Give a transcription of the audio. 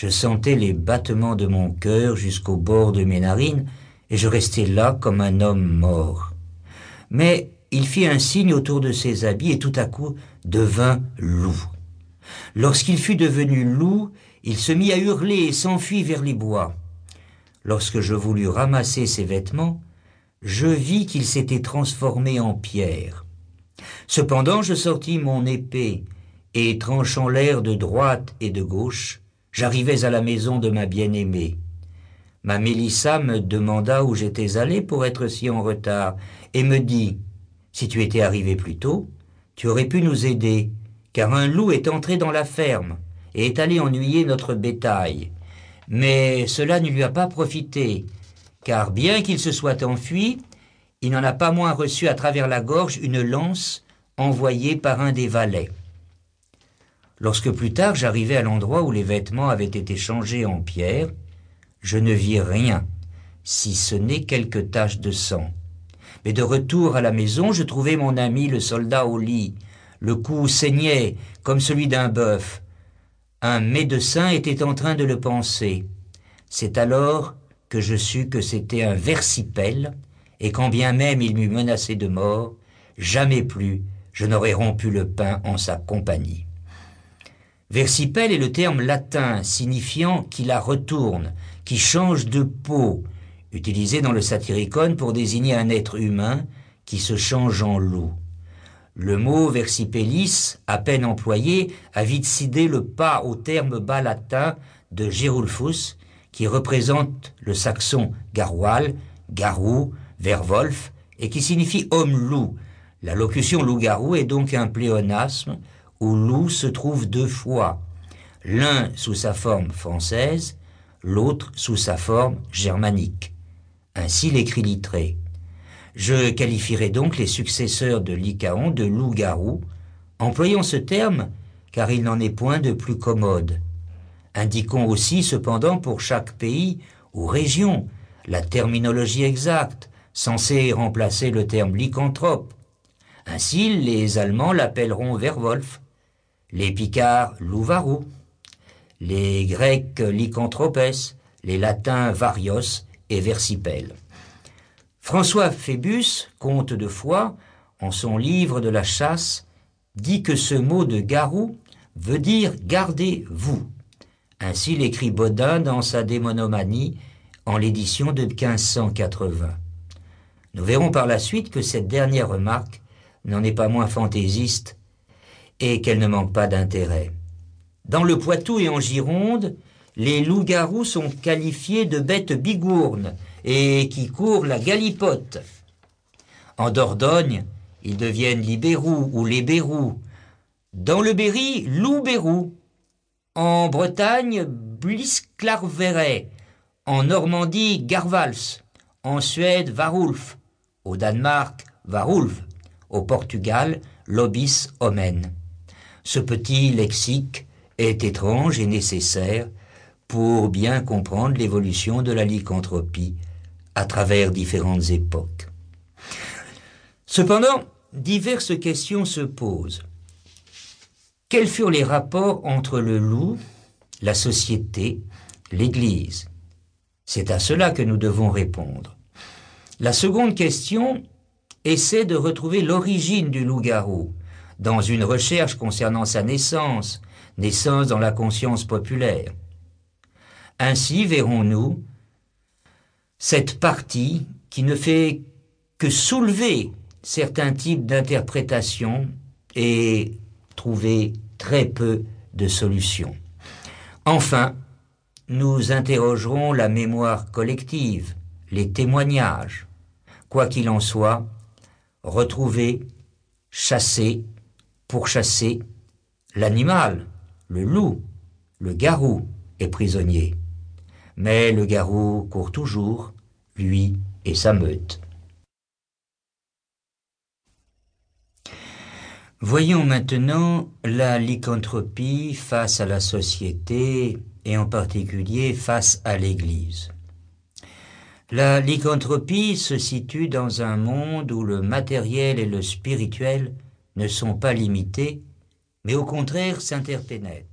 Je sentais les battements de mon cœur jusqu'au bord de mes narines, et je restais là comme un homme mort. Mais il fit un signe autour de ses habits et tout à coup devint loup. Lorsqu'il fut devenu loup, il se mit à hurler et s'enfuit vers les bois. Lorsque je voulus ramasser ses vêtements, je vis qu'il s'était transformé en pierre. Cependant je sortis mon épée, et tranchant l'air de droite et de gauche, j'arrivais à la maison de ma bien-aimée. Ma Mélissa me demanda où j'étais allé pour être si en retard, et me dit Si tu étais arrivé plus tôt, tu aurais pu nous aider, car un loup est entré dans la ferme et est allé ennuyer notre bétail. Mais cela ne lui a pas profité, car bien qu'il se soit enfui, il n'en a pas moins reçu à travers la gorge une lance envoyée par un des valets. Lorsque plus tard j'arrivai à l'endroit où les vêtements avaient été changés en pierre, je ne vis rien, si ce n'est quelques taches de sang. Mais de retour à la maison, je trouvai mon ami le soldat au lit. Le cou saignait comme celui d'un bœuf. Un médecin était en train de le penser. C'est alors que je sus que c'était un versipel, et quand bien même il m'eût menacé de mort, jamais plus je n'aurais rompu le pain en sa compagnie. Versipel est le terme latin signifiant qui la retourne, qui change de peau, utilisé dans le satyricon pour désigner un être humain qui se change en loup. Le mot versipellis, à peine employé, a vite cédé le pas au terme bas latin de Gerulfus, qui représente le saxon garoual, garou, verwolf, et qui signifie homme-loup. La locution loup-garou est donc un pléonasme où loup se trouve deux fois, l'un sous sa forme française, l'autre sous sa forme germanique. Ainsi l'écrit littré. Je qualifierai donc les successeurs de Lycaon de loup-garou, employons ce terme car il n'en est point de plus commode. Indiquons aussi cependant pour chaque pays ou région la terminologie exacte, censée remplacer le terme lycanthrope. Ainsi, les Allemands l'appelleront Werwolf, les Picards Louvarou, les Grecs Lycanthropes, les Latins Varios et Versipel. François Phébus, comte de Foix, en son livre de la chasse, dit que ce mot de garou veut dire gardez-vous. Ainsi l'écrit Baudin dans sa démonomanie en l'édition de 1580. Nous verrons par la suite que cette dernière remarque n'en est pas moins fantaisiste et qu'elle ne manque pas d'intérêt. Dans le Poitou et en Gironde, les loups-garous sont qualifiés de bêtes bigournes et qui courent la galipote. En Dordogne, ils deviennent libérous ou les bérous. Dans le Berry, loup-bérou. En Bretagne, Blisklarveret. En Normandie, Garvals. En Suède, Varulf. Au Danemark, Varulf. Au Portugal, Lobis Omen. Ce petit lexique est étrange et nécessaire pour bien comprendre l'évolution de la lycanthropie à travers différentes époques. Cependant, diverses questions se posent. Quels furent les rapports entre le loup, la société, l'Église? C'est à cela que nous devons répondre. La seconde question essaie de retrouver l'origine du loup-garou dans une recherche concernant sa naissance, naissance dans la conscience populaire. Ainsi verrons-nous cette partie qui ne fait que soulever certains types d'interprétations et trouver très peu de solutions. Enfin, nous interrogerons la mémoire collective, les témoignages. Quoi qu'il en soit, retrouver, chasser, pourchasser l'animal, le loup, le garou est prisonnier. Mais le garou court toujours, lui et sa meute. Voyons maintenant la lycanthropie face à la société et en particulier face à l'Église. La lycanthropie se situe dans un monde où le matériel et le spirituel ne sont pas limités, mais au contraire s'interpénètrent.